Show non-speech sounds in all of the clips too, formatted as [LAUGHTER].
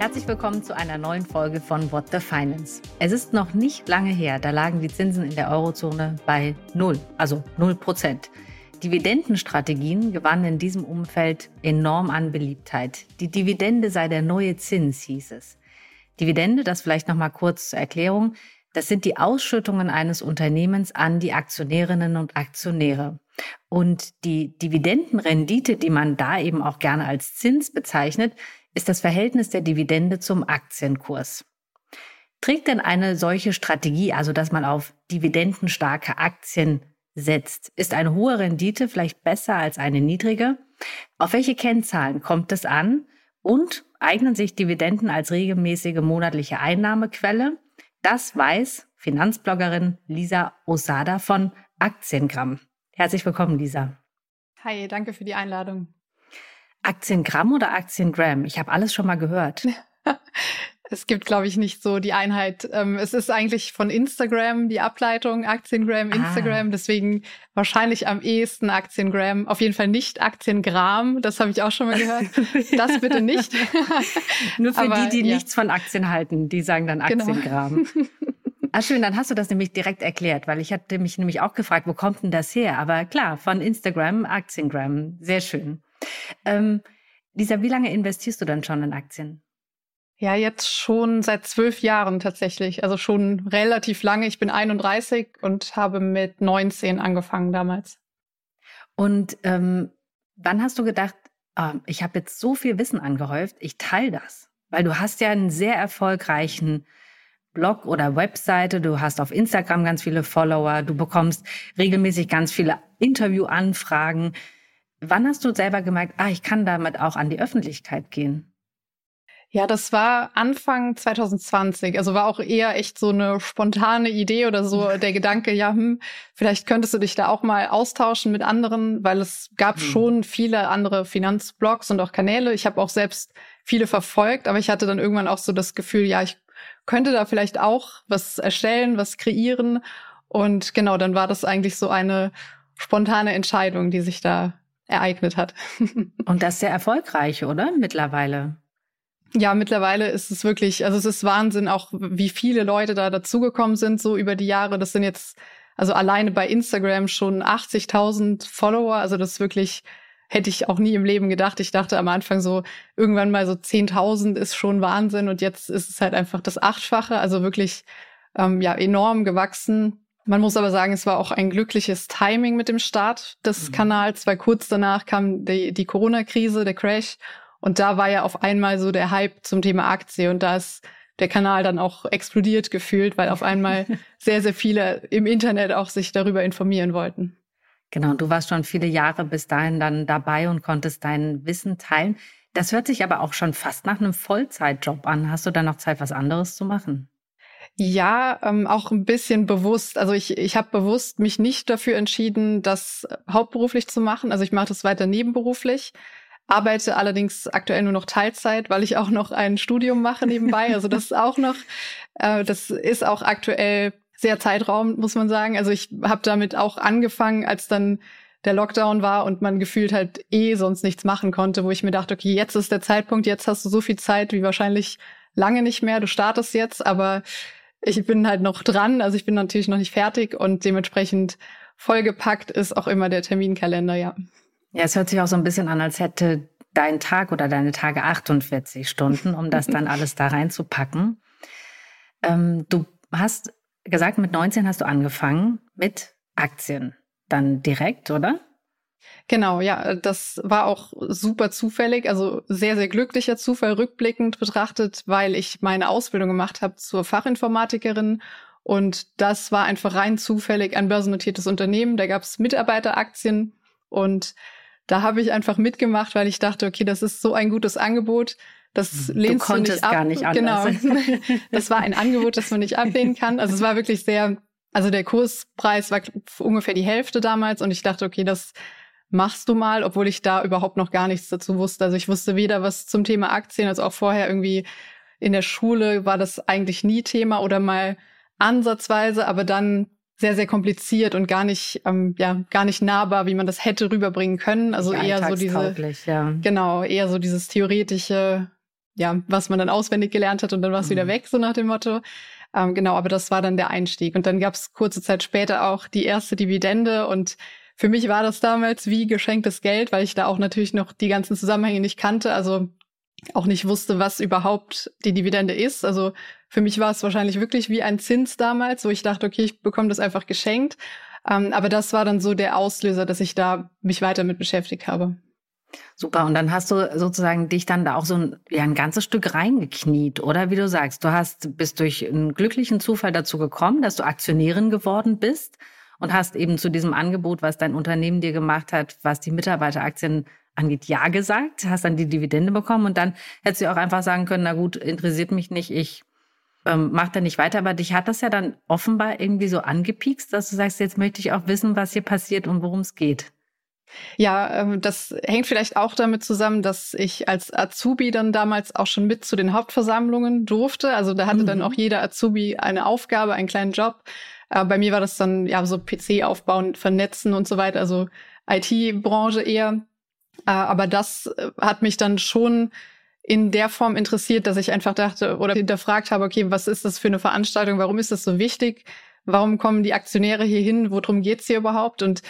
Herzlich willkommen zu einer neuen Folge von What the Finance. Es ist noch nicht lange her, da lagen die Zinsen in der Eurozone bei null, also null Prozent. Dividendenstrategien gewannen in diesem Umfeld enorm an Beliebtheit. Die Dividende sei der neue Zins, hieß es. Dividende, das vielleicht noch mal kurz zur Erklärung, das sind die Ausschüttungen eines Unternehmens an die Aktionärinnen und Aktionäre. Und die Dividendenrendite, die man da eben auch gerne als Zins bezeichnet, ist das Verhältnis der Dividende zum Aktienkurs. Trägt denn eine solche Strategie, also dass man auf dividendenstarke Aktien setzt, ist eine hohe Rendite vielleicht besser als eine niedrige? Auf welche Kennzahlen kommt es an? Und eignen sich Dividenden als regelmäßige monatliche Einnahmequelle? Das weiß Finanzbloggerin Lisa Osada von Aktiengramm. Herzlich willkommen, Lisa. Hi, danke für die Einladung. Aktiengramm oder Aktiengram? Ich habe alles schon mal gehört. [LAUGHS] es gibt, glaube ich, nicht so die Einheit. Ähm, es ist eigentlich von Instagram die Ableitung, Aktiengram, ah. Instagram. Ah. Deswegen wahrscheinlich am ehesten Aktiengram. Auf jeden Fall nicht Aktiengram. Das habe ich auch schon mal gehört. [LAUGHS] Das bitte nicht. [LAUGHS] Nur für Aber, die, die ja. nichts von Aktien halten, die sagen dann genau. Aktiengram. Genau. Ah, schön, dann hast du das nämlich direkt erklärt, weil ich hatte mich nämlich auch gefragt, wo kommt denn das her? Aber klar, von Instagram, Aktiengram. Sehr schön. Ähm, Lisa, wie lange investierst du dann schon in Aktien? Ja, jetzt schon seit zwölf Jahren tatsächlich. Also schon relativ lange. Ich bin 31 und habe mit 19 angefangen damals. Und ähm, wann hast du gedacht, oh, ich habe jetzt so viel Wissen angehäuft, ich teile das? Weil du hast ja einen sehr erfolgreichen Blog oder Webseite, du hast auf Instagram ganz viele Follower, du bekommst regelmäßig ganz viele Interviewanfragen. Wann hast du selber gemerkt, ah, ich kann damit auch an die Öffentlichkeit gehen? Ja, das war Anfang 2020. Also war auch eher echt so eine spontane Idee oder so [LAUGHS] der Gedanke, ja, hm, vielleicht könntest du dich da auch mal austauschen mit anderen, weil es gab hm. schon viele andere Finanzblogs und auch Kanäle. Ich habe auch selbst viele verfolgt, aber ich hatte dann irgendwann auch so das Gefühl, ja, ich könnte da vielleicht auch was erstellen, was kreieren. Und genau, dann war das eigentlich so eine spontane Entscheidung, die sich da ereignet hat. [LAUGHS] Und das sehr erfolgreich, oder? Mittlerweile. Ja, mittlerweile ist es wirklich, also es ist Wahnsinn, auch wie viele Leute da dazugekommen sind, so über die Jahre. Das sind jetzt, also alleine bei Instagram schon 80.000 Follower. Also das ist wirklich, hätte ich auch nie im Leben gedacht. Ich dachte am Anfang so, irgendwann mal so 10.000 ist schon Wahnsinn und jetzt ist es halt einfach das Achtfache. Also wirklich, ähm, ja, enorm gewachsen. Man muss aber sagen, es war auch ein glückliches Timing mit dem Start des mhm. Kanals, weil kurz danach kam die, die Corona-Krise, der Crash. Und da war ja auf einmal so der Hype zum Thema Aktie. Und da ist der Kanal dann auch explodiert gefühlt, weil auf einmal [LAUGHS] sehr, sehr viele im Internet auch sich darüber informieren wollten. Genau, du warst schon viele Jahre bis dahin dann dabei und konntest dein Wissen teilen. Das hört sich aber auch schon fast nach einem Vollzeitjob an. Hast du da noch Zeit, was anderes zu machen? Ja, ähm, auch ein bisschen bewusst. Also ich, ich habe bewusst mich nicht dafür entschieden, das hauptberuflich zu machen. Also ich mache das weiter nebenberuflich, arbeite allerdings aktuell nur noch Teilzeit, weil ich auch noch ein Studium mache nebenbei. Also das ist [LAUGHS] auch noch, äh, das ist auch aktuell sehr Zeitraum, muss man sagen. Also ich habe damit auch angefangen, als dann der Lockdown war und man gefühlt halt eh sonst nichts machen konnte, wo ich mir dachte, okay, jetzt ist der Zeitpunkt, jetzt hast du so viel Zeit wie wahrscheinlich lange nicht mehr. Du startest jetzt, aber ich bin halt noch dran, also ich bin natürlich noch nicht fertig und dementsprechend vollgepackt ist auch immer der Terminkalender, ja. Ja, es hört sich auch so ein bisschen an, als hätte dein Tag oder deine Tage 48 Stunden, um das dann [LAUGHS] alles da reinzupacken. Ähm, du hast gesagt, mit 19 hast du angefangen mit Aktien. Dann direkt, oder? Genau, ja, das war auch super zufällig, also sehr, sehr glücklicher Zufall rückblickend betrachtet, weil ich meine Ausbildung gemacht habe zur Fachinformatikerin und das war einfach rein zufällig ein börsennotiertes Unternehmen. Da gab es Mitarbeiteraktien und da habe ich einfach mitgemacht, weil ich dachte, okay, das ist so ein gutes Angebot. Das du lehnst du, nicht ab. gar nicht [LAUGHS] anders. Genau. [LAUGHS] Das war ein Angebot, das man nicht ablehnen kann. Also es war wirklich sehr, also der Kurspreis war ungefähr die Hälfte damals und ich dachte, okay, das machst du mal, obwohl ich da überhaupt noch gar nichts dazu wusste. Also ich wusste weder was zum Thema Aktien, als auch vorher irgendwie in der Schule war das eigentlich nie Thema oder mal ansatzweise, aber dann sehr, sehr kompliziert und gar nicht, ähm, ja, gar nicht nahbar, wie man das hätte rüberbringen können. Also eher so diese, ja. genau, eher so dieses theoretische, ja, was man dann auswendig gelernt hat und dann war es mhm. wieder weg, so nach dem Motto. Ähm, genau, aber das war dann der Einstieg. Und dann gab es kurze Zeit später auch die erste Dividende und für mich war das damals wie geschenktes Geld, weil ich da auch natürlich noch die ganzen Zusammenhänge nicht kannte, also auch nicht wusste, was überhaupt die Dividende ist. Also für mich war es wahrscheinlich wirklich wie ein Zins damals, wo ich dachte, okay, ich bekomme das einfach geschenkt. Ähm, aber das war dann so der Auslöser, dass ich da mich weiter mit beschäftigt habe. Super. Und dann hast du sozusagen dich dann da auch so ein, ja, ein ganzes Stück reingekniet, oder wie du sagst, du hast, bist durch einen glücklichen Zufall dazu gekommen, dass du Aktionärin geworden bist und hast eben zu diesem Angebot, was dein Unternehmen dir gemacht hat, was die Mitarbeiteraktien angeht, ja gesagt, hast dann die Dividende bekommen und dann hättest du auch einfach sagen können, na gut, interessiert mich nicht, ich ähm, mach da nicht weiter. Aber dich hat das ja dann offenbar irgendwie so angepiekst, dass du sagst, jetzt möchte ich auch wissen, was hier passiert und worum es geht. Ja, ähm, das hängt vielleicht auch damit zusammen, dass ich als Azubi dann damals auch schon mit zu den Hauptversammlungen durfte. Also da hatte mhm. dann auch jeder Azubi eine Aufgabe, einen kleinen Job. Äh, bei mir war das dann ja so PC aufbauen, vernetzen und so weiter, also IT-Branche eher. Äh, aber das äh, hat mich dann schon in der Form interessiert, dass ich einfach dachte oder hinterfragt habe, okay, was ist das für eine Veranstaltung? Warum ist das so wichtig? Warum kommen die Aktionäre hier hin? Worum geht's hier überhaupt? Und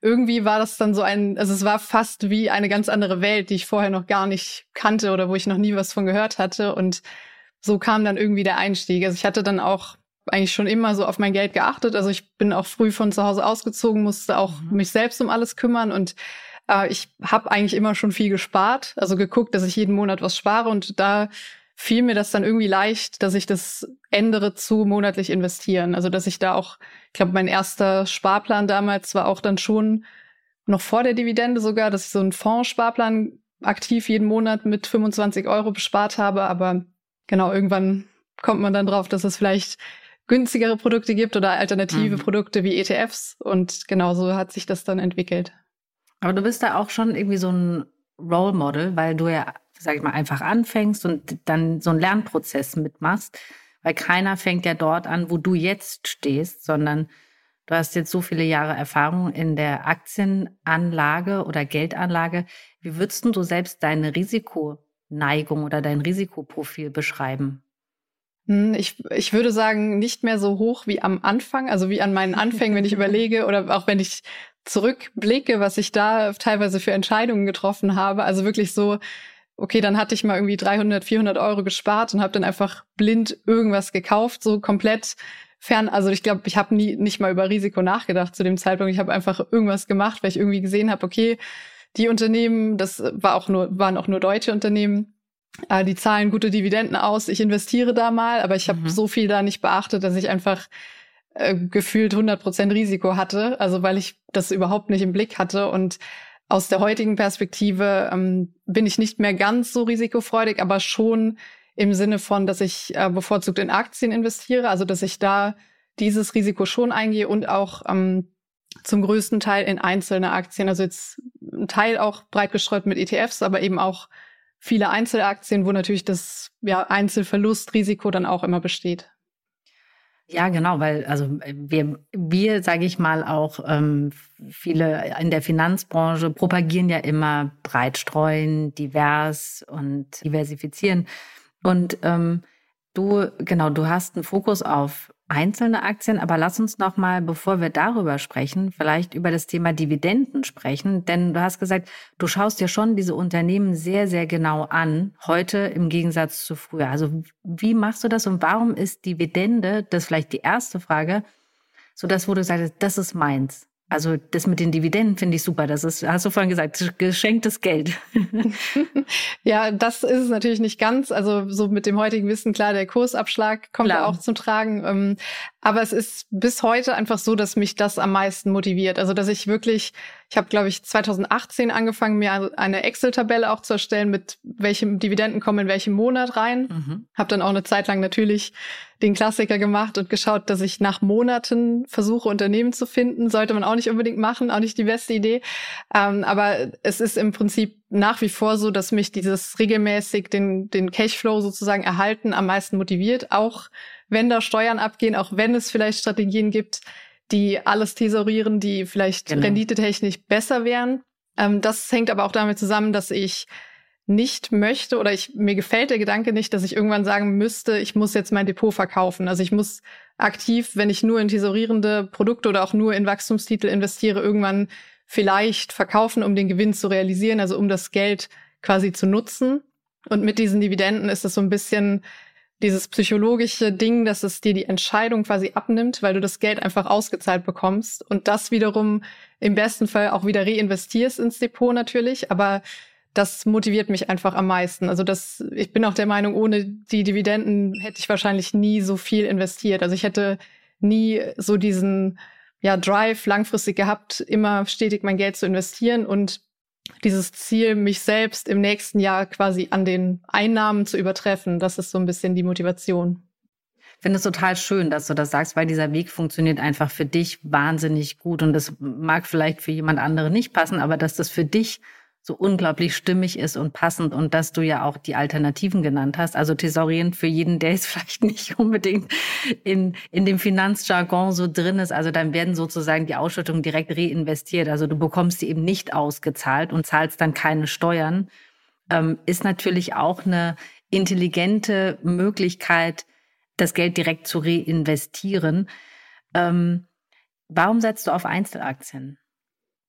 irgendwie war das dann so ein, also es war fast wie eine ganz andere Welt, die ich vorher noch gar nicht kannte oder wo ich noch nie was von gehört hatte. Und so kam dann irgendwie der Einstieg. Also ich hatte dann auch eigentlich schon immer so auf mein Geld geachtet. Also ich bin auch früh von zu Hause ausgezogen, musste auch mhm. mich selbst um alles kümmern und äh, ich habe eigentlich immer schon viel gespart, also geguckt, dass ich jeden Monat was spare und da fiel mir das dann irgendwie leicht, dass ich das ändere zu monatlich investieren. Also dass ich da auch, ich glaube, mein erster Sparplan damals war auch dann schon noch vor der Dividende sogar, dass ich so einen Fondssparplan aktiv jeden Monat mit 25 Euro bespart habe. Aber genau, irgendwann kommt man dann drauf, dass es vielleicht günstigere Produkte gibt oder alternative mhm. Produkte wie ETFs. Und genau so hat sich das dann entwickelt. Aber du bist da auch schon irgendwie so ein Role Model, weil du ja sag ich mal, einfach anfängst und dann so einen Lernprozess mitmachst, weil keiner fängt ja dort an, wo du jetzt stehst, sondern du hast jetzt so viele Jahre Erfahrung in der Aktienanlage oder Geldanlage. Wie würdest du selbst deine Risikoneigung oder dein Risikoprofil beschreiben? Hm, ich, ich würde sagen, nicht mehr so hoch wie am Anfang, also wie an meinen Anfängen, wenn ich [LAUGHS] überlege oder auch wenn ich zurückblicke, was ich da teilweise für Entscheidungen getroffen habe. Also wirklich so, okay, dann hatte ich mal irgendwie 300, 400 Euro gespart und habe dann einfach blind irgendwas gekauft, so komplett fern. Also ich glaube, ich habe nie nicht mal über Risiko nachgedacht zu dem Zeitpunkt. Ich habe einfach irgendwas gemacht, weil ich irgendwie gesehen habe, okay, die Unternehmen, das war auch nur waren auch nur deutsche Unternehmen, äh, die zahlen gute Dividenden aus. Ich investiere da mal, aber ich habe mhm. so viel da nicht beachtet, dass ich einfach äh, gefühlt 100 Prozent Risiko hatte. Also weil ich das überhaupt nicht im Blick hatte und aus der heutigen Perspektive ähm, bin ich nicht mehr ganz so risikofreudig, aber schon im Sinne von, dass ich äh, bevorzugt in Aktien investiere, also dass ich da dieses Risiko schon eingehe und auch ähm, zum größten Teil in einzelne Aktien. Also jetzt ein Teil auch breit gestreut mit ETFs, aber eben auch viele Einzelaktien, wo natürlich das ja, Einzelverlustrisiko dann auch immer besteht. Ja, genau, weil also wir, wir sage ich mal auch ähm, viele in der Finanzbranche propagieren ja immer breit streuen, divers und diversifizieren. Und ähm, du genau, du hast einen Fokus auf einzelne Aktien, aber lass uns noch mal, bevor wir darüber sprechen, vielleicht über das Thema Dividenden sprechen, denn du hast gesagt, du schaust dir schon diese Unternehmen sehr sehr genau an, heute im Gegensatz zu früher. Also wie machst du das und warum ist Dividende, das ist vielleicht die erste Frage, so das, wo du sagst, das ist meins. Also das mit den Dividenden finde ich super. Das ist, hast du vorhin gesagt, geschenktes Geld. [LAUGHS] ja, das ist es natürlich nicht ganz. Also so mit dem heutigen Wissen, klar, der Kursabschlag kommt klar. auch zum Tragen. Ähm, aber es ist bis heute einfach so, dass mich das am meisten motiviert. Also dass ich wirklich, ich habe, glaube ich, 2018 angefangen, mir eine Excel-Tabelle auch zu erstellen, mit welchem Dividenden kommen in welchem Monat rein. Mhm. Habe dann auch eine Zeit lang natürlich den Klassiker gemacht und geschaut, dass ich nach Monaten versuche, Unternehmen zu finden. Sollte man auch nicht unbedingt machen, auch nicht die beste Idee. Ähm, aber es ist im Prinzip nach wie vor so, dass mich dieses regelmäßig den, den Cashflow sozusagen erhalten am meisten motiviert. Auch wenn da Steuern abgehen, auch wenn es vielleicht Strategien gibt, die alles tesorieren, die vielleicht genau. renditetechnisch besser wären. Ähm, das hängt aber auch damit zusammen, dass ich nicht möchte oder ich, mir gefällt der Gedanke nicht, dass ich irgendwann sagen müsste, ich muss jetzt mein Depot verkaufen. Also ich muss aktiv, wenn ich nur in tesorierende Produkte oder auch nur in Wachstumstitel investiere, irgendwann vielleicht verkaufen, um den Gewinn zu realisieren, also um das Geld quasi zu nutzen. Und mit diesen Dividenden ist es so ein bisschen dieses psychologische Ding, dass es dir die Entscheidung quasi abnimmt, weil du das Geld einfach ausgezahlt bekommst und das wiederum im besten Fall auch wieder reinvestierst ins Depot natürlich, aber das motiviert mich einfach am meisten. Also das, ich bin auch der Meinung, ohne die Dividenden hätte ich wahrscheinlich nie so viel investiert. Also ich hätte nie so diesen ja, Drive langfristig gehabt, immer stetig mein Geld zu investieren und dieses Ziel, mich selbst im nächsten Jahr quasi an den Einnahmen zu übertreffen, das ist so ein bisschen die Motivation. Ich finde es total schön, dass du das sagst, weil dieser Weg funktioniert einfach für dich wahnsinnig gut. Und das mag vielleicht für jemand anderen nicht passen, aber dass das für dich so unglaublich stimmig ist und passend und dass du ja auch die Alternativen genannt hast. Also thesaurierend für jeden, der jetzt [LAUGHS] vielleicht nicht unbedingt in, in dem Finanzjargon so drin ist. Also dann werden sozusagen die Ausschüttungen direkt reinvestiert. Also du bekommst sie eben nicht ausgezahlt und zahlst dann keine Steuern. Ähm, ist natürlich auch eine intelligente Möglichkeit, das Geld direkt zu reinvestieren. Ähm, warum setzt du auf Einzelaktien?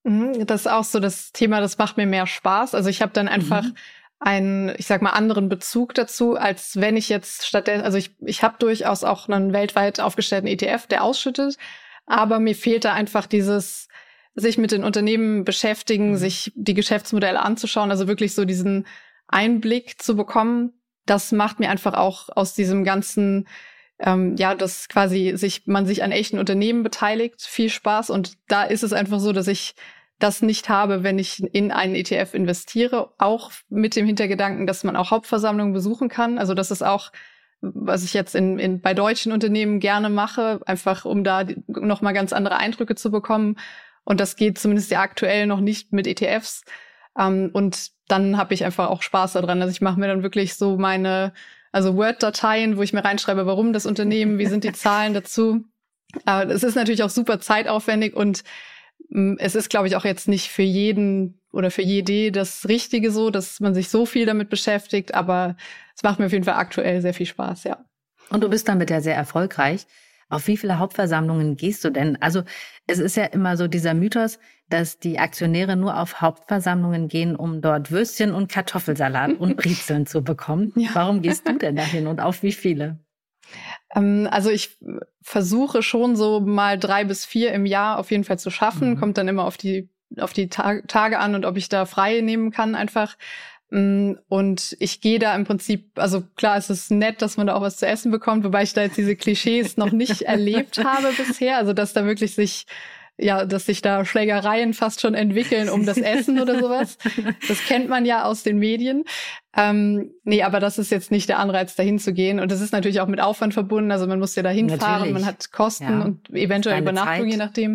Mhm, das ist auch so das Thema, das macht mir mehr Spaß. Also ich habe dann einfach mhm. einen, ich sag mal, anderen Bezug dazu, als wenn ich jetzt stattdessen, also ich, ich habe durchaus auch einen weltweit aufgestellten ETF, der ausschüttet, aber mir fehlt da einfach dieses, sich mit den Unternehmen beschäftigen, mhm. sich die Geschäftsmodelle anzuschauen, also wirklich so diesen Einblick zu bekommen. Das macht mir einfach auch aus diesem ganzen ähm, ja, dass quasi sich man sich an echten Unternehmen beteiligt, viel Spaß. Und da ist es einfach so, dass ich das nicht habe, wenn ich in einen ETF investiere, auch mit dem Hintergedanken, dass man auch Hauptversammlungen besuchen kann. Also das ist auch, was ich jetzt in, in bei deutschen Unternehmen gerne mache, einfach um da noch mal ganz andere Eindrücke zu bekommen. Und das geht zumindest ja aktuell noch nicht mit ETFs. Ähm, und dann habe ich einfach auch Spaß daran. Also ich mache mir dann wirklich so meine, also Word-Dateien, wo ich mir reinschreibe, warum das Unternehmen, wie sind die Zahlen dazu. Es ist natürlich auch super zeitaufwendig und es ist, glaube ich, auch jetzt nicht für jeden oder für jede das Richtige so, dass man sich so viel damit beschäftigt, aber es macht mir auf jeden Fall aktuell sehr viel Spaß, ja. Und du bist damit ja sehr erfolgreich. Auf wie viele Hauptversammlungen gehst du denn? Also es ist ja immer so dieser Mythos, dass die Aktionäre nur auf Hauptversammlungen gehen, um dort Würstchen und Kartoffelsalat und [LAUGHS] Brezeln zu bekommen. Ja. Warum gehst du denn dahin und auf wie viele? Ähm, also ich versuche schon so mal drei bis vier im Jahr auf jeden Fall zu schaffen. Mhm. Kommt dann immer auf die auf die Tag Tage an und ob ich da frei nehmen kann einfach. Mm, und ich gehe da im Prinzip, also klar, es ist nett, dass man da auch was zu essen bekommt, wobei ich da jetzt diese Klischees noch nicht [LAUGHS] erlebt habe bisher. Also dass da wirklich sich ja, dass sich da Schlägereien fast schon entwickeln um das Essen oder sowas. Das kennt man ja aus den Medien. Ähm, nee, aber das ist jetzt nicht der Anreiz, dahin zu gehen. Und das ist natürlich auch mit Aufwand verbunden. Also man muss ja dahin natürlich. fahren, man hat Kosten ja. und eventuell Übernachtung, Zeit. je nachdem.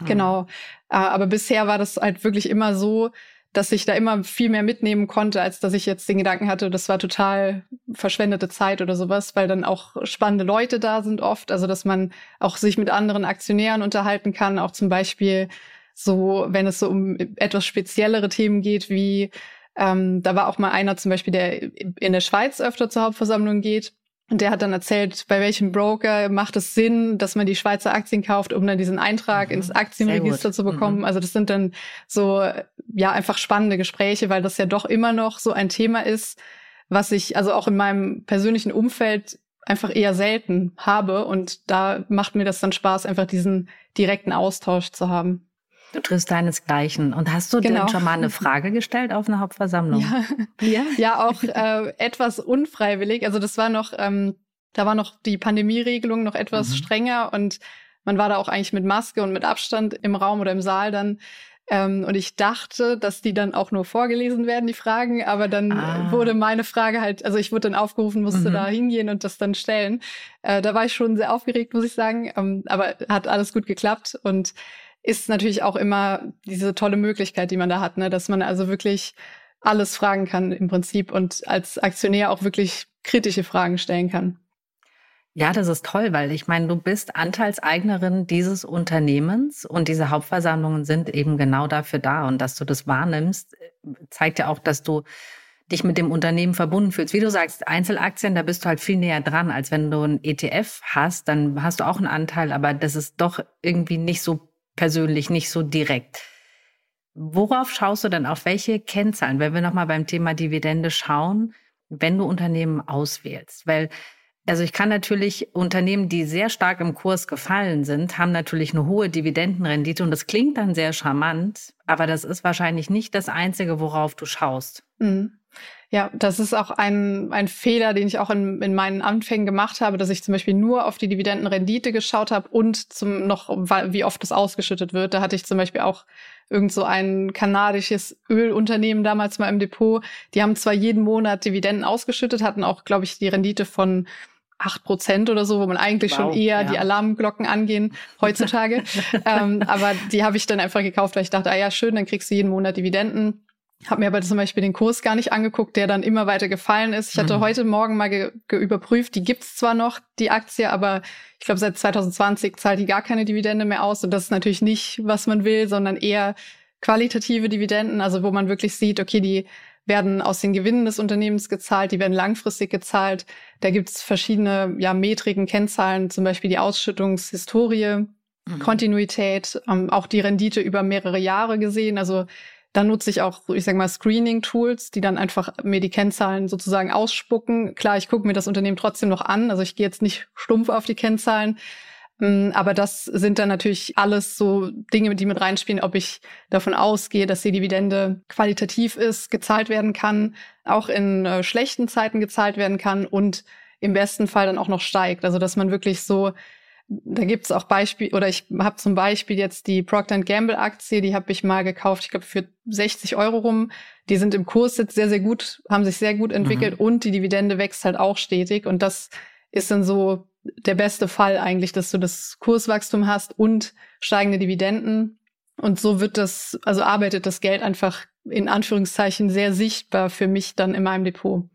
Mhm. Genau. Äh, aber bisher war das halt wirklich immer so, dass ich da immer viel mehr mitnehmen konnte, als dass ich jetzt den Gedanken hatte, das war total verschwendete Zeit oder sowas, weil dann auch spannende Leute da sind oft. Also dass man auch sich mit anderen Aktionären unterhalten kann, auch zum Beispiel so, wenn es so um etwas speziellere Themen geht, wie ähm, da war auch mal einer zum Beispiel, der in der Schweiz öfter zur Hauptversammlung geht und der hat dann erzählt, bei welchem Broker macht es Sinn, dass man die Schweizer Aktien kauft, um dann diesen Eintrag mhm. ins Aktienregister zu bekommen. Mhm. Also das sind dann so, ja, einfach spannende Gespräche, weil das ja doch immer noch so ein Thema ist, was ich also auch in meinem persönlichen Umfeld einfach eher selten habe. Und da macht mir das dann Spaß, einfach diesen direkten Austausch zu haben. Du triffst deinesgleichen. Und hast du genau. denn schon mal eine [LAUGHS] Frage gestellt auf einer Hauptversammlung? Ja, ja? ja auch äh, etwas unfreiwillig. Also das war noch, ähm, da war noch die Pandemieregelung noch etwas mhm. strenger und man war da auch eigentlich mit Maske und mit Abstand im Raum oder im Saal dann. Ähm, und ich dachte, dass die dann auch nur vorgelesen werden, die Fragen, aber dann ah. wurde meine Frage halt, also ich wurde dann aufgerufen, musste mhm. da hingehen und das dann stellen. Äh, da war ich schon sehr aufgeregt, muss ich sagen, ähm, aber hat alles gut geklappt und ist natürlich auch immer diese tolle Möglichkeit, die man da hat, ne? dass man also wirklich alles fragen kann im Prinzip und als Aktionär auch wirklich kritische Fragen stellen kann. Ja, das ist toll, weil ich meine, du bist Anteilseignerin dieses Unternehmens und diese Hauptversammlungen sind eben genau dafür da und dass du das wahrnimmst, zeigt ja auch, dass du dich mit dem Unternehmen verbunden fühlst. Wie du sagst, Einzelaktien, da bist du halt viel näher dran, als wenn du ein ETF hast, dann hast du auch einen Anteil, aber das ist doch irgendwie nicht so persönlich, nicht so direkt. Worauf schaust du denn, auf welche Kennzahlen, wenn wir nochmal beim Thema Dividende schauen, wenn du Unternehmen auswählst? Weil also ich kann natürlich Unternehmen, die sehr stark im Kurs gefallen sind, haben natürlich eine hohe Dividendenrendite und das klingt dann sehr charmant, aber das ist wahrscheinlich nicht das Einzige, worauf du schaust. Mhm. Ja, das ist auch ein, ein Fehler, den ich auch in, in meinen Anfängen gemacht habe, dass ich zum Beispiel nur auf die Dividendenrendite geschaut habe und zum noch, wie oft das ausgeschüttet wird. Da hatte ich zum Beispiel auch irgend so ein kanadisches Ölunternehmen damals mal im Depot. Die haben zwar jeden Monat Dividenden ausgeschüttet, hatten auch, glaube ich, die Rendite von acht Prozent oder so, wo man eigentlich wow, schon eher ja. die Alarmglocken angehen heutzutage. [LAUGHS] ähm, aber die habe ich dann einfach gekauft, weil ich dachte, ah ja, schön, dann kriegst du jeden Monat Dividenden. Hab mir aber zum Beispiel den Kurs gar nicht angeguckt, der dann immer weiter gefallen ist. Ich hatte mhm. heute Morgen mal ge überprüft, die gibt's zwar noch, die Aktie, aber ich glaube, seit 2020 zahlt die gar keine Dividende mehr aus. Und das ist natürlich nicht, was man will, sondern eher qualitative Dividenden, also wo man wirklich sieht, okay, die werden aus den Gewinnen des Unternehmens gezahlt, die werden langfristig gezahlt. Da gibt's verschiedene ja, Metriken, Kennzahlen, zum Beispiel die Ausschüttungshistorie, mhm. Kontinuität, ähm, auch die Rendite über mehrere Jahre gesehen. Also dann nutze ich auch, ich sage mal, Screening-Tools, die dann einfach mir die Kennzahlen sozusagen ausspucken. Klar, ich gucke mir das Unternehmen trotzdem noch an. Also ich gehe jetzt nicht stumpf auf die Kennzahlen. Mm, aber das sind dann natürlich alles so Dinge, die mit reinspielen, ob ich davon ausgehe, dass die Dividende qualitativ ist, gezahlt werden kann, auch in äh, schlechten Zeiten gezahlt werden kann und im besten Fall dann auch noch steigt. Also dass man wirklich so, da gibt's auch Beispiele, oder ich habe zum Beispiel jetzt die Procter Gamble Aktie, die habe ich mal gekauft, ich glaube für 60 Euro rum. Die sind im Kurs jetzt sehr, sehr gut, haben sich sehr gut entwickelt mhm. und die Dividende wächst halt auch stetig. Und das ist dann so der beste Fall eigentlich, dass du das Kurswachstum hast und steigende Dividenden. Und so wird das, also arbeitet das Geld einfach in Anführungszeichen sehr sichtbar für mich dann in meinem Depot.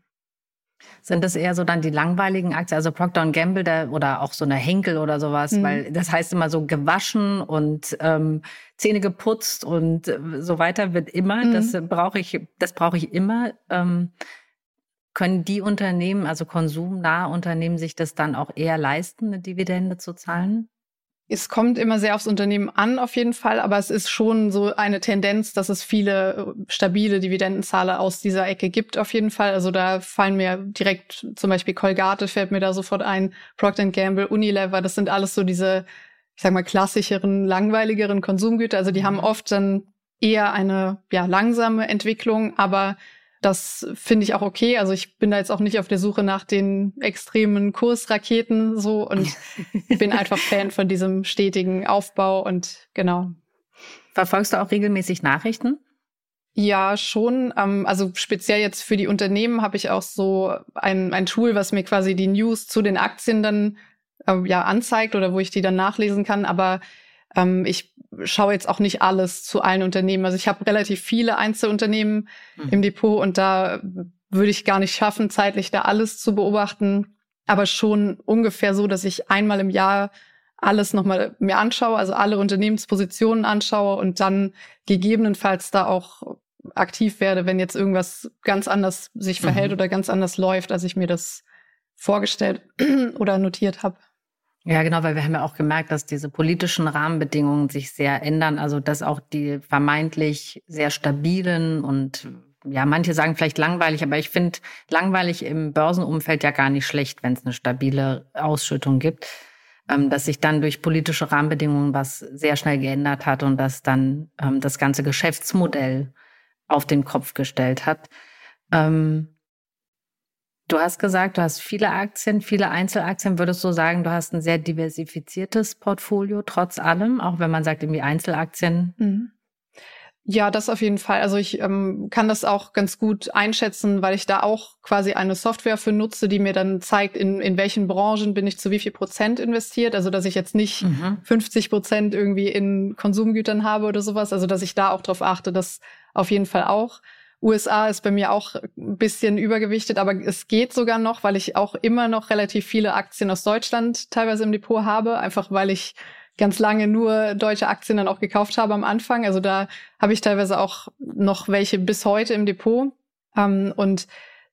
Sind das eher so dann die langweiligen Aktien, also Procter Gamble der, oder auch so eine Henkel oder sowas, mhm. weil das heißt immer so gewaschen und ähm, Zähne geputzt und äh, so weiter wird immer. Mhm. Das brauche ich, das brauche ich immer. Ähm, können die Unternehmen, also konsumnahe Unternehmen, sich das dann auch eher leisten, eine Dividende zu zahlen? Es kommt immer sehr aufs Unternehmen an, auf jeden Fall, aber es ist schon so eine Tendenz, dass es viele äh, stabile Dividendenzahler aus dieser Ecke gibt, auf jeden Fall. Also da fallen mir direkt zum Beispiel Colgate fällt mir da sofort ein, Procter Gamble, Unilever, das sind alles so diese, ich sag mal, klassischeren, langweiligeren Konsumgüter. Also die mhm. haben oft dann eher eine ja, langsame Entwicklung, aber das finde ich auch okay. Also ich bin da jetzt auch nicht auf der Suche nach den extremen Kursraketen so und [LAUGHS] bin einfach Fan von diesem stetigen Aufbau und genau. Verfolgst du auch regelmäßig Nachrichten? Ja, schon. Ähm, also speziell jetzt für die Unternehmen habe ich auch so ein, ein Tool, was mir quasi die News zu den Aktien dann äh, ja anzeigt oder wo ich die dann nachlesen kann. Aber ähm, ich schaue jetzt auch nicht alles zu allen Unternehmen. Also ich habe relativ viele Einzelunternehmen mhm. im Depot und da würde ich gar nicht schaffen, zeitlich da alles zu beobachten. Aber schon ungefähr so, dass ich einmal im Jahr alles nochmal mir anschaue, also alle Unternehmenspositionen anschaue und dann gegebenenfalls da auch aktiv werde, wenn jetzt irgendwas ganz anders sich verhält mhm. oder ganz anders läuft, als ich mir das vorgestellt [CLEARS THROAT] oder notiert habe. Ja, genau, weil wir haben ja auch gemerkt, dass diese politischen Rahmenbedingungen sich sehr ändern. Also dass auch die vermeintlich sehr stabilen und ja, manche sagen vielleicht langweilig, aber ich finde langweilig im Börsenumfeld ja gar nicht schlecht, wenn es eine stabile Ausschüttung gibt. Ähm, dass sich dann durch politische Rahmenbedingungen was sehr schnell geändert hat und dass dann ähm, das ganze Geschäftsmodell auf den Kopf gestellt hat. Ähm, Du hast gesagt, du hast viele Aktien, viele Einzelaktien. Würdest du sagen, du hast ein sehr diversifiziertes Portfolio trotz allem, auch wenn man sagt, irgendwie Einzelaktien? Mhm. Ja, das auf jeden Fall. Also ich ähm, kann das auch ganz gut einschätzen, weil ich da auch quasi eine Software für nutze, die mir dann zeigt, in, in welchen Branchen bin ich zu wie viel Prozent investiert. Also dass ich jetzt nicht mhm. 50 Prozent irgendwie in Konsumgütern habe oder sowas. Also dass ich da auch drauf achte, das auf jeden Fall auch. USA ist bei mir auch ein bisschen übergewichtet, aber es geht sogar noch, weil ich auch immer noch relativ viele Aktien aus Deutschland teilweise im Depot habe, einfach weil ich ganz lange nur deutsche Aktien dann auch gekauft habe am Anfang. Also da habe ich teilweise auch noch welche bis heute im Depot. Ähm, und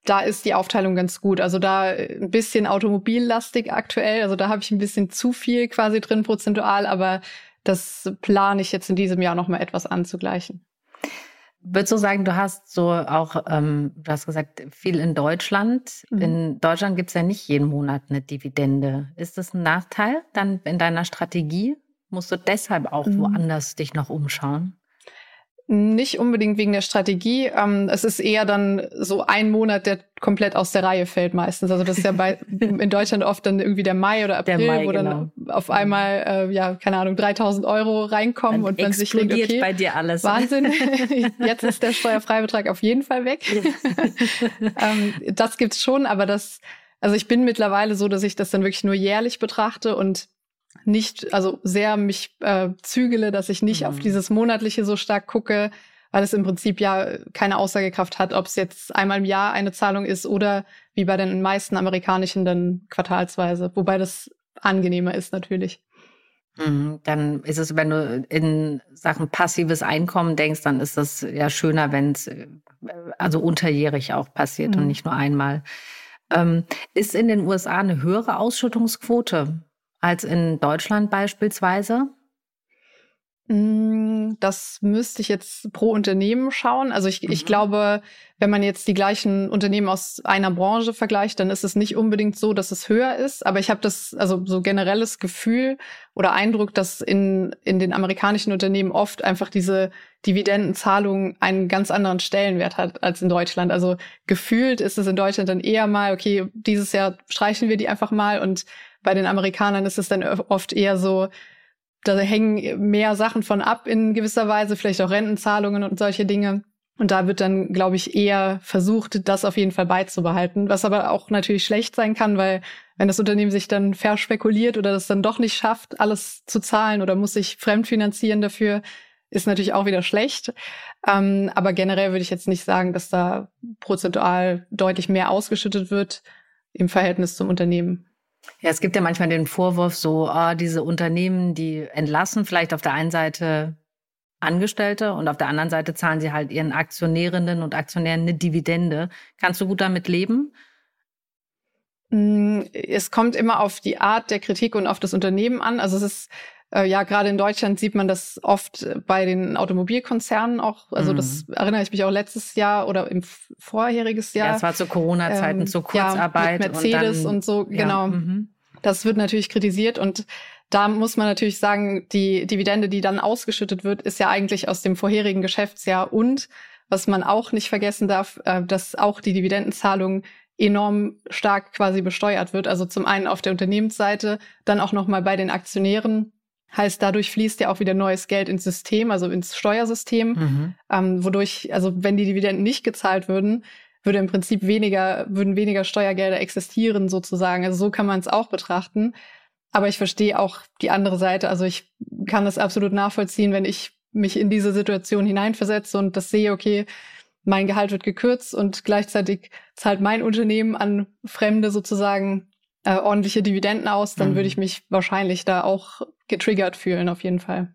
da ist die Aufteilung ganz gut. Also da ein bisschen automobillastig aktuell. Also da habe ich ein bisschen zu viel quasi drin prozentual, aber das plane ich jetzt in diesem Jahr noch mal etwas anzugleichen. Würdest du sagen, du hast so auch, ähm, du hast gesagt, viel in Deutschland. Mhm. In Deutschland gibt es ja nicht jeden Monat eine Dividende. Ist das ein Nachteil dann in deiner Strategie? Musst du deshalb auch mhm. woanders dich noch umschauen? Nicht unbedingt wegen der Strategie. Ähm, es ist eher dann so ein Monat, der komplett aus der Reihe fällt meistens. Also das ist ja bei [LAUGHS] in Deutschland oft dann irgendwie der Mai oder April, Mai, wo dann genau. auf einmal äh, ja keine Ahnung 3000 Euro reinkommen dann und man sich denkt, okay, bei dir alles. Wahnsinn. [LAUGHS] [LAUGHS] Jetzt ist der Steuerfreibetrag auf jeden Fall weg. ähm, das gibt's schon, aber das also ich bin mittlerweile so, dass ich das dann wirklich nur jährlich betrachte und nicht, also sehr mich äh, zügele, dass ich nicht mhm. auf dieses Monatliche so stark gucke, weil es im Prinzip ja keine Aussagekraft hat, ob es jetzt einmal im Jahr eine Zahlung ist oder wie bei den meisten amerikanischen dann quartalsweise, wobei das angenehmer ist natürlich. Mhm. Dann ist es, wenn du in Sachen passives Einkommen denkst, dann ist das ja schöner, wenn es äh, also unterjährig auch passiert mhm. und nicht nur einmal. Ähm, ist in den USA eine höhere Ausschüttungsquote als in Deutschland beispielsweise? Mm, das müsste ich jetzt pro Unternehmen schauen. Also ich, mhm. ich glaube, wenn man jetzt die gleichen Unternehmen aus einer Branche vergleicht, dann ist es nicht unbedingt so, dass es höher ist. Aber ich habe das, also so generelles Gefühl oder Eindruck, dass in, in den amerikanischen Unternehmen oft einfach diese Dividendenzahlung einen ganz anderen Stellenwert hat als in Deutschland. Also gefühlt ist es in Deutschland dann eher mal, okay, dieses Jahr streichen wir die einfach mal und bei den Amerikanern ist es dann oft eher so, da hängen mehr Sachen von ab in gewisser Weise, vielleicht auch Rentenzahlungen und solche Dinge. Und da wird dann, glaube ich, eher versucht, das auf jeden Fall beizubehalten, was aber auch natürlich schlecht sein kann, weil wenn das Unternehmen sich dann verspekuliert oder das dann doch nicht schafft, alles zu zahlen oder muss sich fremdfinanzieren dafür, ist natürlich auch wieder schlecht. Ähm, aber generell würde ich jetzt nicht sagen, dass da prozentual deutlich mehr ausgeschüttet wird im Verhältnis zum Unternehmen. Ja, es gibt ja manchmal den Vorwurf, so oh, diese Unternehmen, die entlassen vielleicht auf der einen Seite Angestellte und auf der anderen Seite zahlen sie halt ihren Aktionärinnen und Aktionären eine Dividende. Kannst du gut damit leben? Mm, es kommt immer auf die Art der Kritik und auf das Unternehmen an. Also es ist ja, gerade in Deutschland sieht man das oft bei den Automobilkonzernen auch. Also mhm. das erinnere ich mich auch letztes Jahr oder im vorheriges Jahr. Ja, es war zu Corona-Zeiten, ähm, zur Kurzarbeit. Ja, mit Mercedes und, dann, und so, ja, genau. Mhm. Das wird natürlich kritisiert und da muss man natürlich sagen, die Dividende, die dann ausgeschüttet wird, ist ja eigentlich aus dem vorherigen Geschäftsjahr und was man auch nicht vergessen darf, äh, dass auch die Dividendenzahlung enorm stark quasi besteuert wird. Also zum einen auf der Unternehmensseite, dann auch nochmal bei den Aktionären Heißt, dadurch fließt ja auch wieder neues Geld ins System, also ins Steuersystem, mhm. ähm, wodurch, also wenn die Dividenden nicht gezahlt würden, würde im Prinzip weniger, würden weniger Steuergelder existieren sozusagen. Also so kann man es auch betrachten. Aber ich verstehe auch die andere Seite. Also ich kann das absolut nachvollziehen, wenn ich mich in diese Situation hineinversetze und das sehe, okay, mein Gehalt wird gekürzt und gleichzeitig zahlt mein Unternehmen an Fremde sozusagen äh, ordentliche Dividenden aus, dann mhm. würde ich mich wahrscheinlich da auch getriggert fühlen, auf jeden Fall.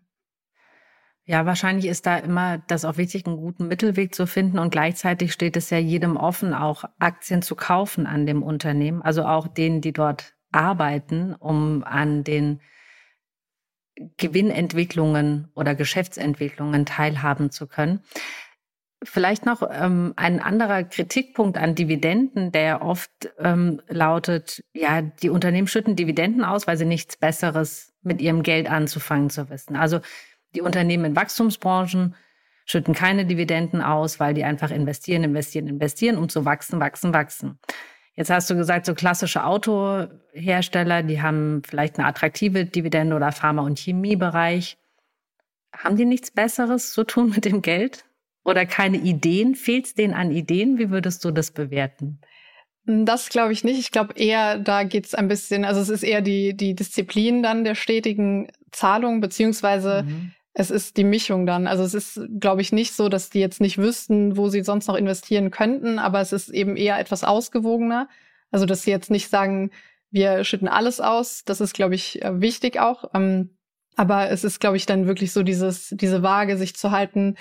Ja, wahrscheinlich ist da immer das auch wichtig, einen guten Mittelweg zu finden. Und gleichzeitig steht es ja jedem offen, auch Aktien zu kaufen an dem Unternehmen. Also auch denen, die dort arbeiten, um an den Gewinnentwicklungen oder Geschäftsentwicklungen teilhaben zu können. Vielleicht noch ähm, ein anderer Kritikpunkt an Dividenden, der oft ähm, lautet, ja, die Unternehmen schütten Dividenden aus, weil sie nichts Besseres mit ihrem Geld anzufangen zu wissen. Also die Unternehmen in Wachstumsbranchen schütten keine Dividenden aus, weil die einfach investieren, investieren, investieren, um zu wachsen, wachsen, wachsen. Jetzt hast du gesagt, so klassische Autohersteller, die haben vielleicht eine attraktive Dividende oder Pharma- und Chemiebereich. Haben die nichts Besseres zu tun mit dem Geld? Oder keine Ideen? Fehlt es denen an Ideen? Wie würdest du das bewerten? Das glaube ich nicht. Ich glaube eher, da geht es ein bisschen, also es ist eher die, die Disziplin dann der stetigen Zahlung, beziehungsweise mhm. es ist die Mischung dann. Also es ist, glaube ich, nicht so, dass die jetzt nicht wüssten, wo sie sonst noch investieren könnten, aber es ist eben eher etwas ausgewogener. Also dass sie jetzt nicht sagen, wir schütten alles aus. Das ist, glaube ich, äh, wichtig auch. Ähm, aber es ist, glaube ich, dann wirklich so dieses, diese Waage, sich zu halten,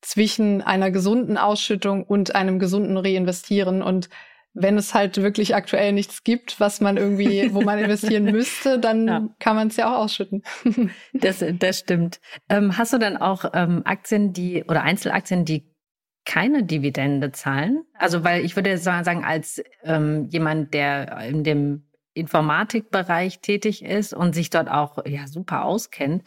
zwischen einer gesunden Ausschüttung und einem gesunden Reinvestieren. Und wenn es halt wirklich aktuell nichts gibt, was man irgendwie, wo man [LAUGHS] investieren müsste, dann ja. kann man es ja auch ausschütten. [LAUGHS] das, das stimmt. Ähm, hast du dann auch ähm, Aktien, die oder Einzelaktien, die keine Dividende zahlen? Also, weil ich würde sagen, als ähm, jemand, der in dem Informatikbereich tätig ist und sich dort auch ja super auskennt,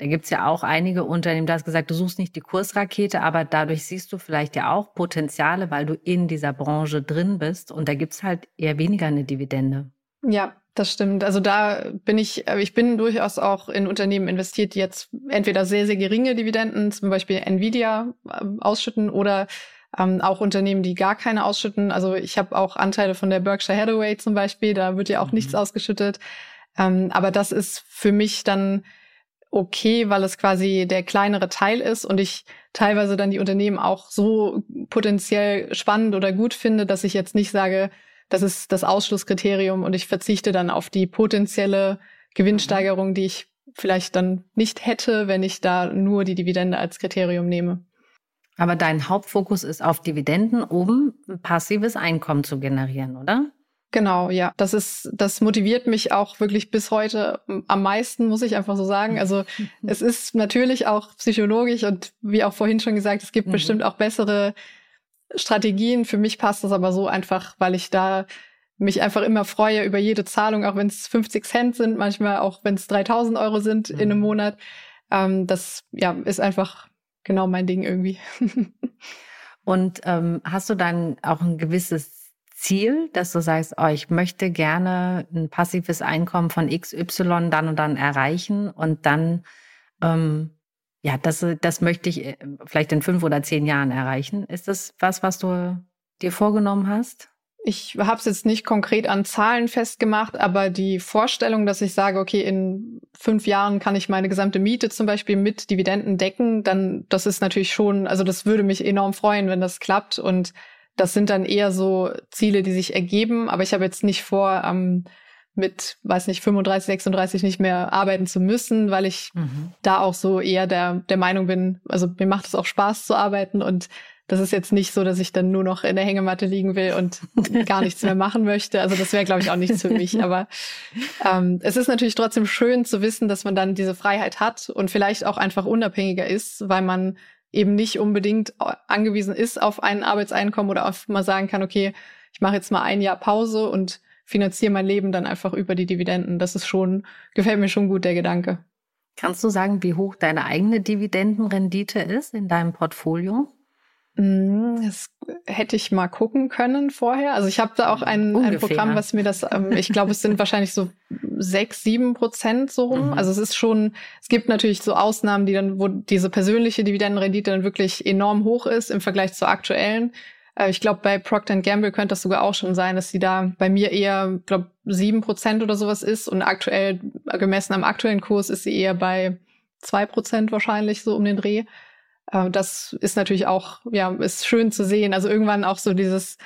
da gibt's ja auch einige Unternehmen, da hast gesagt, du suchst nicht die Kursrakete, aber dadurch siehst du vielleicht ja auch Potenziale, weil du in dieser Branche drin bist und da gibt's halt eher weniger eine Dividende. Ja, das stimmt. Also da bin ich, äh, ich bin durchaus auch in Unternehmen investiert, die jetzt entweder sehr, sehr geringe Dividenden, zum Beispiel Nvidia, ähm, ausschütten oder ähm, auch Unternehmen, die gar keine ausschütten. Also ich habe auch Anteile von der Berkshire Hathaway zum Beispiel, da wird ja auch mhm. nichts ausgeschüttet. Ähm, aber das ist für mich dann okay, weil es quasi der kleinere Teil ist und ich teilweise dann die Unternehmen auch so potenziell spannend oder gut finde, dass ich jetzt nicht sage, das ist das Ausschlusskriterium und ich verzichte dann auf die potenzielle Gewinnsteigerung, die ich vielleicht dann nicht hätte, wenn ich da nur die Dividende als Kriterium nehme. Aber dein Hauptfokus ist auf Dividenden, um passives Einkommen zu generieren, oder? Genau, ja. Das ist, das motiviert mich auch wirklich bis heute am meisten, muss ich einfach so sagen. Also [LAUGHS] es ist natürlich auch psychologisch und wie auch vorhin schon gesagt, es gibt mhm. bestimmt auch bessere Strategien. Für mich passt das aber so einfach, weil ich da mich einfach immer freue über jede Zahlung, auch wenn es 50 Cent sind, manchmal auch wenn es 3000 Euro sind mhm. in einem mhm. Monat. Ähm, das ja ist einfach genau mein Ding irgendwie. [LAUGHS] Und ähm, hast du dann auch ein gewisses Ziel, dass du sagst, oh, ich möchte gerne ein passives Einkommen von XY dann und dann erreichen und dann, ähm, ja, das, das möchte ich äh, vielleicht in fünf oder zehn Jahren erreichen. Ist das was, was du dir vorgenommen hast? Ich habe es jetzt nicht konkret an Zahlen festgemacht, aber die Vorstellung, dass ich sage, okay, in fünf Jahren kann ich meine gesamte Miete zum Beispiel mit Dividenden decken, dann das ist natürlich schon, also das würde mich enorm freuen, wenn das klappt und das sind dann eher so Ziele, die sich ergeben, aber ich habe jetzt nicht vor, ähm, mit, weiß nicht, 35, 36 nicht mehr arbeiten zu müssen, weil ich mhm. da auch so eher der, der Meinung bin, also mir macht es auch Spaß zu arbeiten und das ist jetzt nicht so, dass ich dann nur noch in der Hängematte liegen will und [LAUGHS] gar nichts mehr machen möchte. Also das wäre, glaube ich, auch nichts für mich. Aber ähm, es ist natürlich trotzdem schön zu wissen, dass man dann diese Freiheit hat und vielleicht auch einfach unabhängiger ist, weil man eben nicht unbedingt angewiesen ist auf ein Arbeitseinkommen oder auf mal sagen kann, okay, ich mache jetzt mal ein Jahr Pause und finanziere mein Leben dann einfach über die Dividenden. Das ist schon, gefällt mir schon gut, der Gedanke. Kannst du sagen, wie hoch deine eigene Dividendenrendite ist in deinem Portfolio? Mm, das hätte ich mal gucken können vorher. Also ich habe da auch ein, ein Programm, was mir das, ähm, ich glaube, es sind wahrscheinlich so sechs, sieben Prozent so rum. Mhm. Also es ist schon, es gibt natürlich so Ausnahmen, die dann, wo diese persönliche Dividendenrendite dann wirklich enorm hoch ist im Vergleich zur aktuellen. Äh, ich glaube, bei Procter Gamble könnte das sogar auch schon sein, dass sie da bei mir eher, glaube sieben Prozent oder sowas ist und aktuell, gemessen am aktuellen Kurs, ist sie eher bei zwei Prozent wahrscheinlich so um den Dreh. Äh, das ist natürlich auch, ja, ist schön zu sehen. Also irgendwann auch so dieses,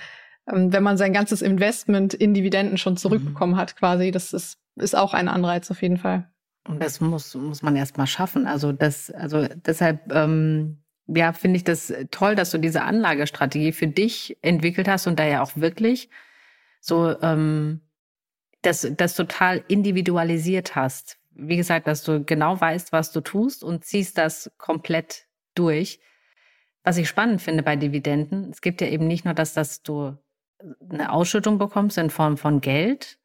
ähm, wenn man sein ganzes Investment in Dividenden schon zurückbekommen mhm. hat, quasi, das ist, ist auch ein Anreiz auf jeden Fall. Und das muss, muss man erst mal schaffen. Also das, also deshalb, ähm, ja, finde ich das toll, dass du diese Anlagestrategie für dich entwickelt hast und da ja auch wirklich so ähm, das, das total individualisiert hast. Wie gesagt, dass du genau weißt, was du tust und ziehst das komplett durch. Was ich spannend finde bei Dividenden, es gibt ja eben nicht nur, dass, dass du eine Ausschüttung bekommst in Form von Geld,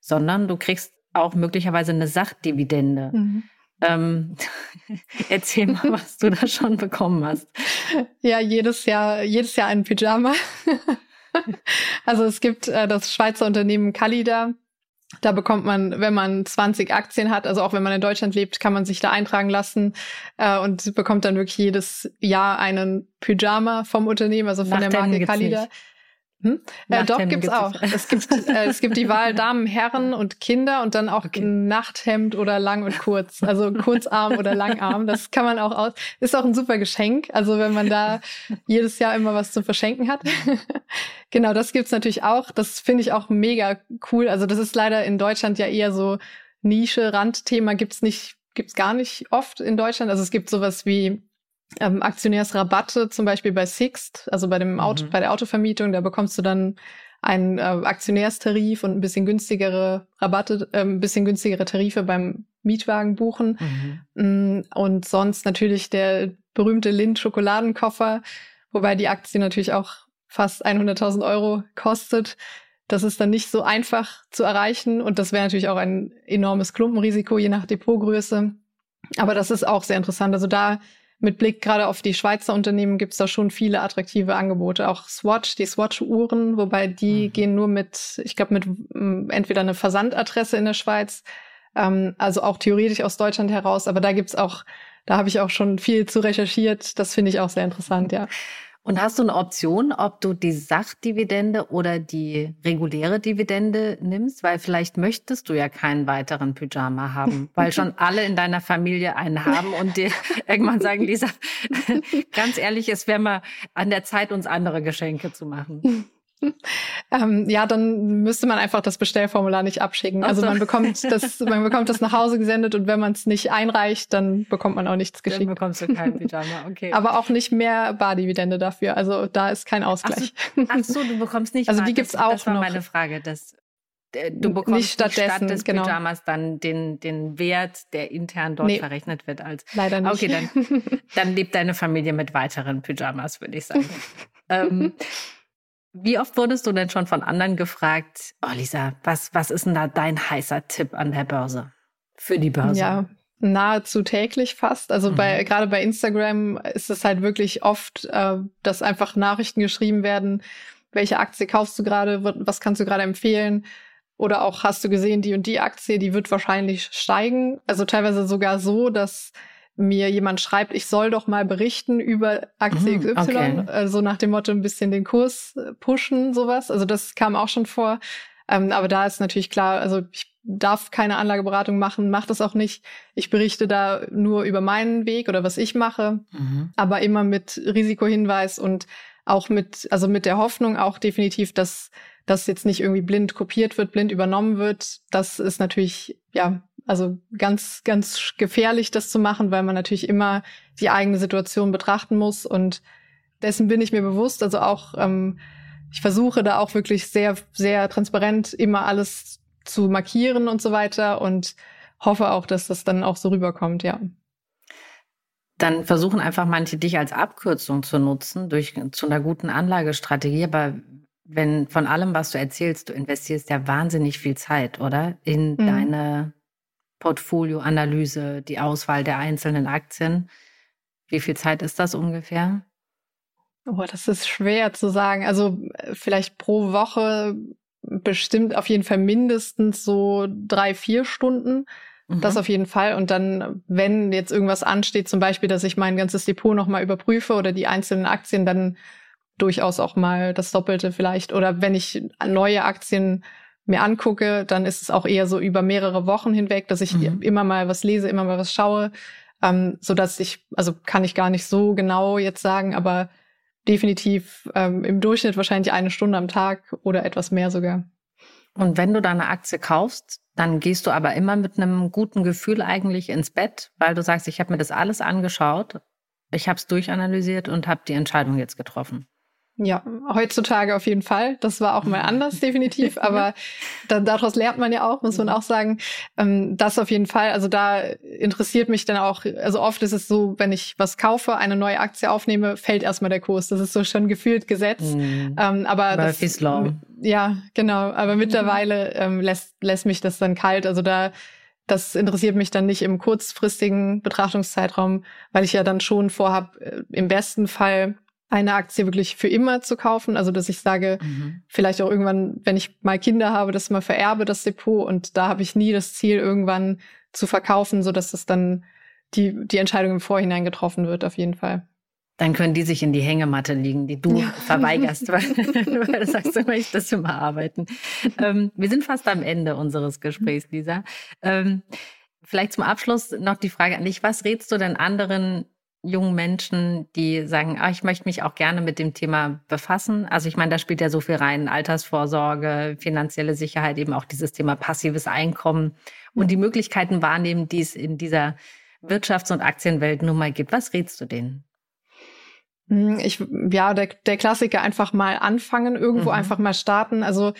sondern du kriegst auch möglicherweise eine Sachdividende. Mhm. Ähm, [LAUGHS] erzähl mal, was du da schon bekommen hast. [LAUGHS] Ja, jedes Jahr, jedes Jahr ein Pyjama. [LAUGHS] also es gibt äh, das Schweizer Unternehmen Calida, da bekommt man, wenn man 20 Aktien hat, also auch wenn man in Deutschland lebt, kann man sich da eintragen lassen äh, und bekommt dann wirklich jedes Jahr einen Pyjama vom Unternehmen, also von Nach der Marke Kalida. Hm? Äh, doch, gibt's auch. Es gibt, äh, es gibt die [LAUGHS] Wahl Damen, Herren und Kinder und dann auch okay. Nachthemd oder lang und kurz. Also Kurzarm oder Langarm. Das kann man auch aus. Ist auch ein super Geschenk. Also wenn man da [LAUGHS] jedes Jahr immer was zu verschenken hat. Genau, das gibt's natürlich auch. Das finde ich auch mega cool. Also das ist leider in Deutschland ja eher so Nische, Randthema gibt's nicht, gibt's gar nicht oft in Deutschland. Also es gibt sowas wie ähm, Aktionärsrabatte, zum Beispiel bei Sixt, also bei dem Auto, mhm. bei der Autovermietung, da bekommst du dann einen äh, Aktionärstarif und ein bisschen günstigere Rabatte, äh, ein bisschen günstigere Tarife beim Mietwagen buchen. Mhm. Mm, und sonst natürlich der berühmte Lind Schokoladenkoffer, wobei die Aktie natürlich auch fast 100.000 Euro kostet. Das ist dann nicht so einfach zu erreichen und das wäre natürlich auch ein enormes Klumpenrisiko je nach Depotgröße. Aber das ist auch sehr interessant. Also da mit Blick gerade auf die Schweizer Unternehmen gibt es da schon viele attraktive Angebote. Auch Swatch, die Swatch-Uhren, wobei die mhm. gehen nur mit, ich glaube, mit m, entweder eine Versandadresse in der Schweiz, ähm, also auch theoretisch aus Deutschland heraus. Aber da gibt's auch, da habe ich auch schon viel zu recherchiert. Das finde ich auch sehr interessant, ja. Und hast du eine Option, ob du die Sachdividende oder die reguläre Dividende nimmst? Weil vielleicht möchtest du ja keinen weiteren Pyjama haben, [LAUGHS] weil schon alle in deiner Familie einen haben und dir [LAUGHS] irgendwann sagen, Lisa, [LAUGHS] ganz ehrlich, es wäre mal an der Zeit, uns andere Geschenke zu machen. [LAUGHS] ähm, ja, dann müsste man einfach das Bestellformular nicht abschicken. Also man bekommt [LAUGHS] das, man bekommt das nach Hause gesendet und wenn man es nicht einreicht, dann bekommt man auch nichts geschickt. Dann bekommst du kein Pyjama, [LAUGHS] okay. Aber auch nicht mehr Bardividende dafür. Also da ist kein Ausgleich. Ach so, ach so du bekommst nicht. Also die gibt's das, auch Das war noch. meine Frage. Das, äh, du bekommst nicht stattdessen, statt des genau. Pyjamas dann den, den Wert, der intern dort nee, verrechnet wird als. Leider nicht. Okay, dann, dann lebt deine Familie mit weiteren Pyjamas, würde ich sagen. ähm, wie oft wurdest du denn schon von anderen gefragt, oh Lisa, was, was ist denn da dein heißer Tipp an der Börse? Für die Börse? Ja, nahezu täglich fast. Also mhm. bei, gerade bei Instagram ist es halt wirklich oft, äh, dass einfach Nachrichten geschrieben werden, welche Aktie kaufst du gerade, was kannst du gerade empfehlen? Oder auch hast du gesehen, die und die Aktie, die wird wahrscheinlich steigen. Also teilweise sogar so, dass mir jemand schreibt, ich soll doch mal berichten über Aktie XY, okay. also nach dem Motto ein bisschen den Kurs äh, pushen, sowas. Also das kam auch schon vor. Ähm, aber da ist natürlich klar, also ich darf keine Anlageberatung machen, mache das auch nicht. Ich berichte da nur über meinen Weg oder was ich mache, mhm. aber immer mit Risikohinweis und auch mit, also mit der Hoffnung auch definitiv, dass das jetzt nicht irgendwie blind kopiert wird, blind übernommen wird. Das ist natürlich, ja, also ganz, ganz gefährlich, das zu machen, weil man natürlich immer die eigene Situation betrachten muss. Und dessen bin ich mir bewusst. Also auch, ähm, ich versuche da auch wirklich sehr, sehr transparent immer alles zu markieren und so weiter und hoffe auch, dass das dann auch so rüberkommt, ja. Dann versuchen einfach manche dich als Abkürzung zu nutzen durch zu einer guten Anlagestrategie. Aber wenn von allem, was du erzählst, du investierst ja wahnsinnig viel Zeit, oder? In mhm. deine Portfolioanalyse, die Auswahl der einzelnen Aktien. Wie viel Zeit ist das ungefähr? Oh, das ist schwer zu sagen. Also äh, vielleicht pro Woche bestimmt auf jeden Fall mindestens so drei, vier Stunden. Mhm. Das auf jeden Fall. Und dann, wenn jetzt irgendwas ansteht, zum Beispiel, dass ich mein ganzes Depot nochmal überprüfe oder die einzelnen Aktien, dann durchaus auch mal das Doppelte vielleicht. Oder wenn ich neue Aktien mir angucke, dann ist es auch eher so über mehrere Wochen hinweg, dass ich mhm. immer mal was lese, immer mal was schaue, ähm, so dass ich, also kann ich gar nicht so genau jetzt sagen, aber definitiv ähm, im Durchschnitt wahrscheinlich eine Stunde am Tag oder etwas mehr sogar. Und wenn du deine Aktie kaufst, dann gehst du aber immer mit einem guten Gefühl eigentlich ins Bett, weil du sagst, ich habe mir das alles angeschaut, ich habe es durchanalysiert und habe die Entscheidung jetzt getroffen. Ja, heutzutage auf jeden Fall. Das war auch mal anders, [LAUGHS] definitiv. Aber da, daraus lernt man ja auch, muss man auch sagen. Ähm, das auf jeden Fall. Also da interessiert mich dann auch, also oft ist es so, wenn ich was kaufe, eine neue Aktie aufnehme, fällt erstmal der Kurs. Das ist so schon gefühlt Gesetz. Mhm. Ähm, aber das, Law. Ja, genau. Aber mhm. mittlerweile ähm, lässt, lässt mich das dann kalt. Also da das interessiert mich dann nicht im kurzfristigen Betrachtungszeitraum, weil ich ja dann schon vorhab, äh, im besten Fall eine Aktie wirklich für immer zu kaufen. Also dass ich sage, mhm. vielleicht auch irgendwann, wenn ich mal Kinder habe, das mal vererbe, das Depot. Und da habe ich nie das Ziel, irgendwann zu verkaufen, so dass das dann die, die Entscheidung im Vorhinein getroffen wird, auf jeden Fall. Dann können die sich in die Hängematte liegen, die du ja. verweigerst, weil, [LAUGHS] weil du sagst, du möchtest immer arbeiten. Ähm, wir sind fast am Ende unseres Gesprächs, Lisa. Ähm, vielleicht zum Abschluss noch die Frage an dich. Was rätst du denn anderen jungen Menschen, die sagen, ah, ich möchte mich auch gerne mit dem Thema befassen. Also ich meine, da spielt ja so viel rein, Altersvorsorge, finanzielle Sicherheit, eben auch dieses Thema passives Einkommen und die Möglichkeiten wahrnehmen, die es in dieser Wirtschafts- und Aktienwelt nun mal gibt. Was rätst du denen? Hm, ich, ja, der, der Klassiker einfach mal anfangen, irgendwo mhm. einfach mal starten. Also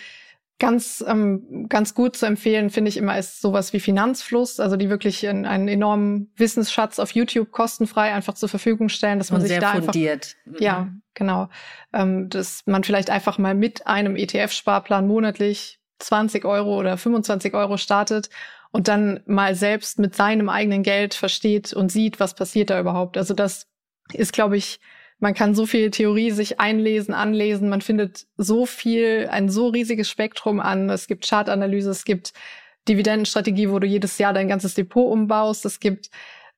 ganz, ähm, ganz gut zu empfehlen, finde ich immer, ist sowas wie Finanzfluss, also die wirklich einen, einen enormen Wissensschatz auf YouTube kostenfrei einfach zur Verfügung stellen, dass man Und sich da fundiert. einfach, mhm. ja, genau, ähm, dass man vielleicht einfach mal mit einem ETF-Sparplan monatlich 20 Euro oder 25 Euro startet und dann mal selbst mit seinem eigenen Geld versteht und sieht, was passiert da überhaupt. Also das ist, glaube ich, man kann so viel Theorie sich einlesen, anlesen. Man findet so viel, ein so riesiges Spektrum an. Es gibt Chartanalyse, es gibt Dividendenstrategie, wo du jedes Jahr dein ganzes Depot umbaust. Es gibt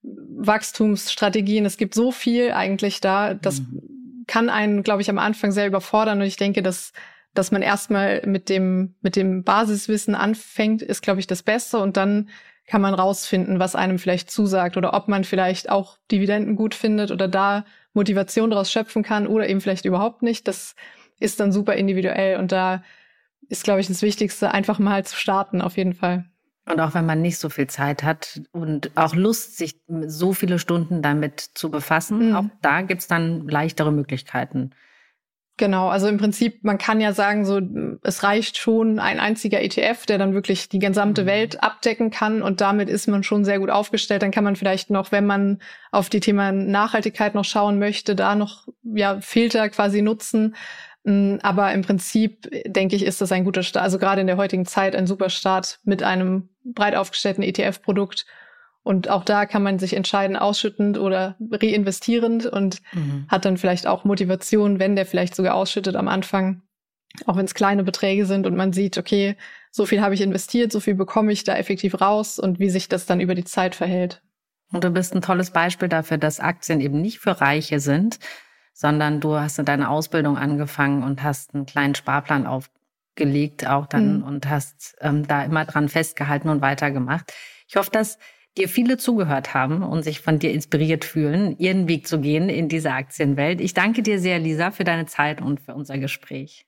Wachstumsstrategien. Es gibt so viel eigentlich da. Das mhm. kann einen, glaube ich, am Anfang sehr überfordern. Und ich denke, dass, dass man erstmal mit dem, mit dem Basiswissen anfängt, ist, glaube ich, das Beste. Und dann kann man rausfinden, was einem vielleicht zusagt oder ob man vielleicht auch Dividenden gut findet oder da Motivation daraus schöpfen kann oder eben vielleicht überhaupt nicht. Das ist dann super individuell und da ist, glaube ich, das Wichtigste, einfach mal zu starten, auf jeden Fall. Und auch wenn man nicht so viel Zeit hat und auch Lust, sich so viele Stunden damit zu befassen, mhm. auch da gibt es dann leichtere Möglichkeiten. Genau, also im Prinzip, man kann ja sagen, so es reicht schon ein einziger ETF, der dann wirklich die gesamte mhm. Welt abdecken kann und damit ist man schon sehr gut aufgestellt. Dann kann man vielleicht noch, wenn man auf die Thema Nachhaltigkeit noch schauen möchte, da noch ja Filter quasi nutzen. Mm, aber im Prinzip denke ich, ist das ein guter Start, also gerade in der heutigen Zeit ein super Start mit einem breit aufgestellten ETF-Produkt und auch da kann man sich entscheiden, ausschüttend oder reinvestierend und mhm. hat dann vielleicht auch Motivation, wenn der vielleicht sogar ausschüttet am Anfang, auch wenn es kleine Beträge sind und man sieht, okay, so viel habe ich investiert, so viel bekomme ich da effektiv raus und wie sich das dann über die Zeit verhält. Und du bist ein tolles Beispiel dafür, dass Aktien eben nicht für Reiche sind, sondern du hast in deiner Ausbildung angefangen und hast einen kleinen Sparplan aufgelegt auch dann mhm. und hast ähm, da immer dran festgehalten und weitergemacht. Ich hoffe, dass dir viele zugehört haben und sich von dir inspiriert fühlen, ihren Weg zu gehen in diese Aktienwelt. Ich danke dir sehr, Lisa, für deine Zeit und für unser Gespräch.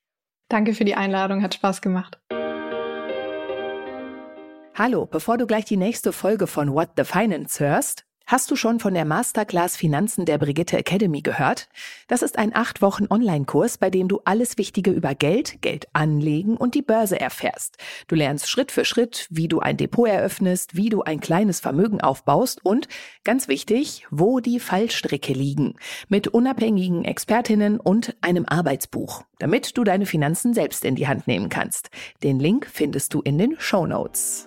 Danke für die Einladung, hat Spaß gemacht. Hallo, bevor du gleich die nächste Folge von What the Finance hörst, Hast du schon von der Masterclass Finanzen der Brigitte Academy gehört? Das ist ein acht Wochen Online-Kurs, bei dem du alles Wichtige über Geld, Geld anlegen und die Börse erfährst. Du lernst Schritt für Schritt, wie du ein Depot eröffnest, wie du ein kleines Vermögen aufbaust und, ganz wichtig, wo die Fallstricke liegen. Mit unabhängigen Expertinnen und einem Arbeitsbuch, damit du deine Finanzen selbst in die Hand nehmen kannst. Den Link findest du in den Show Notes.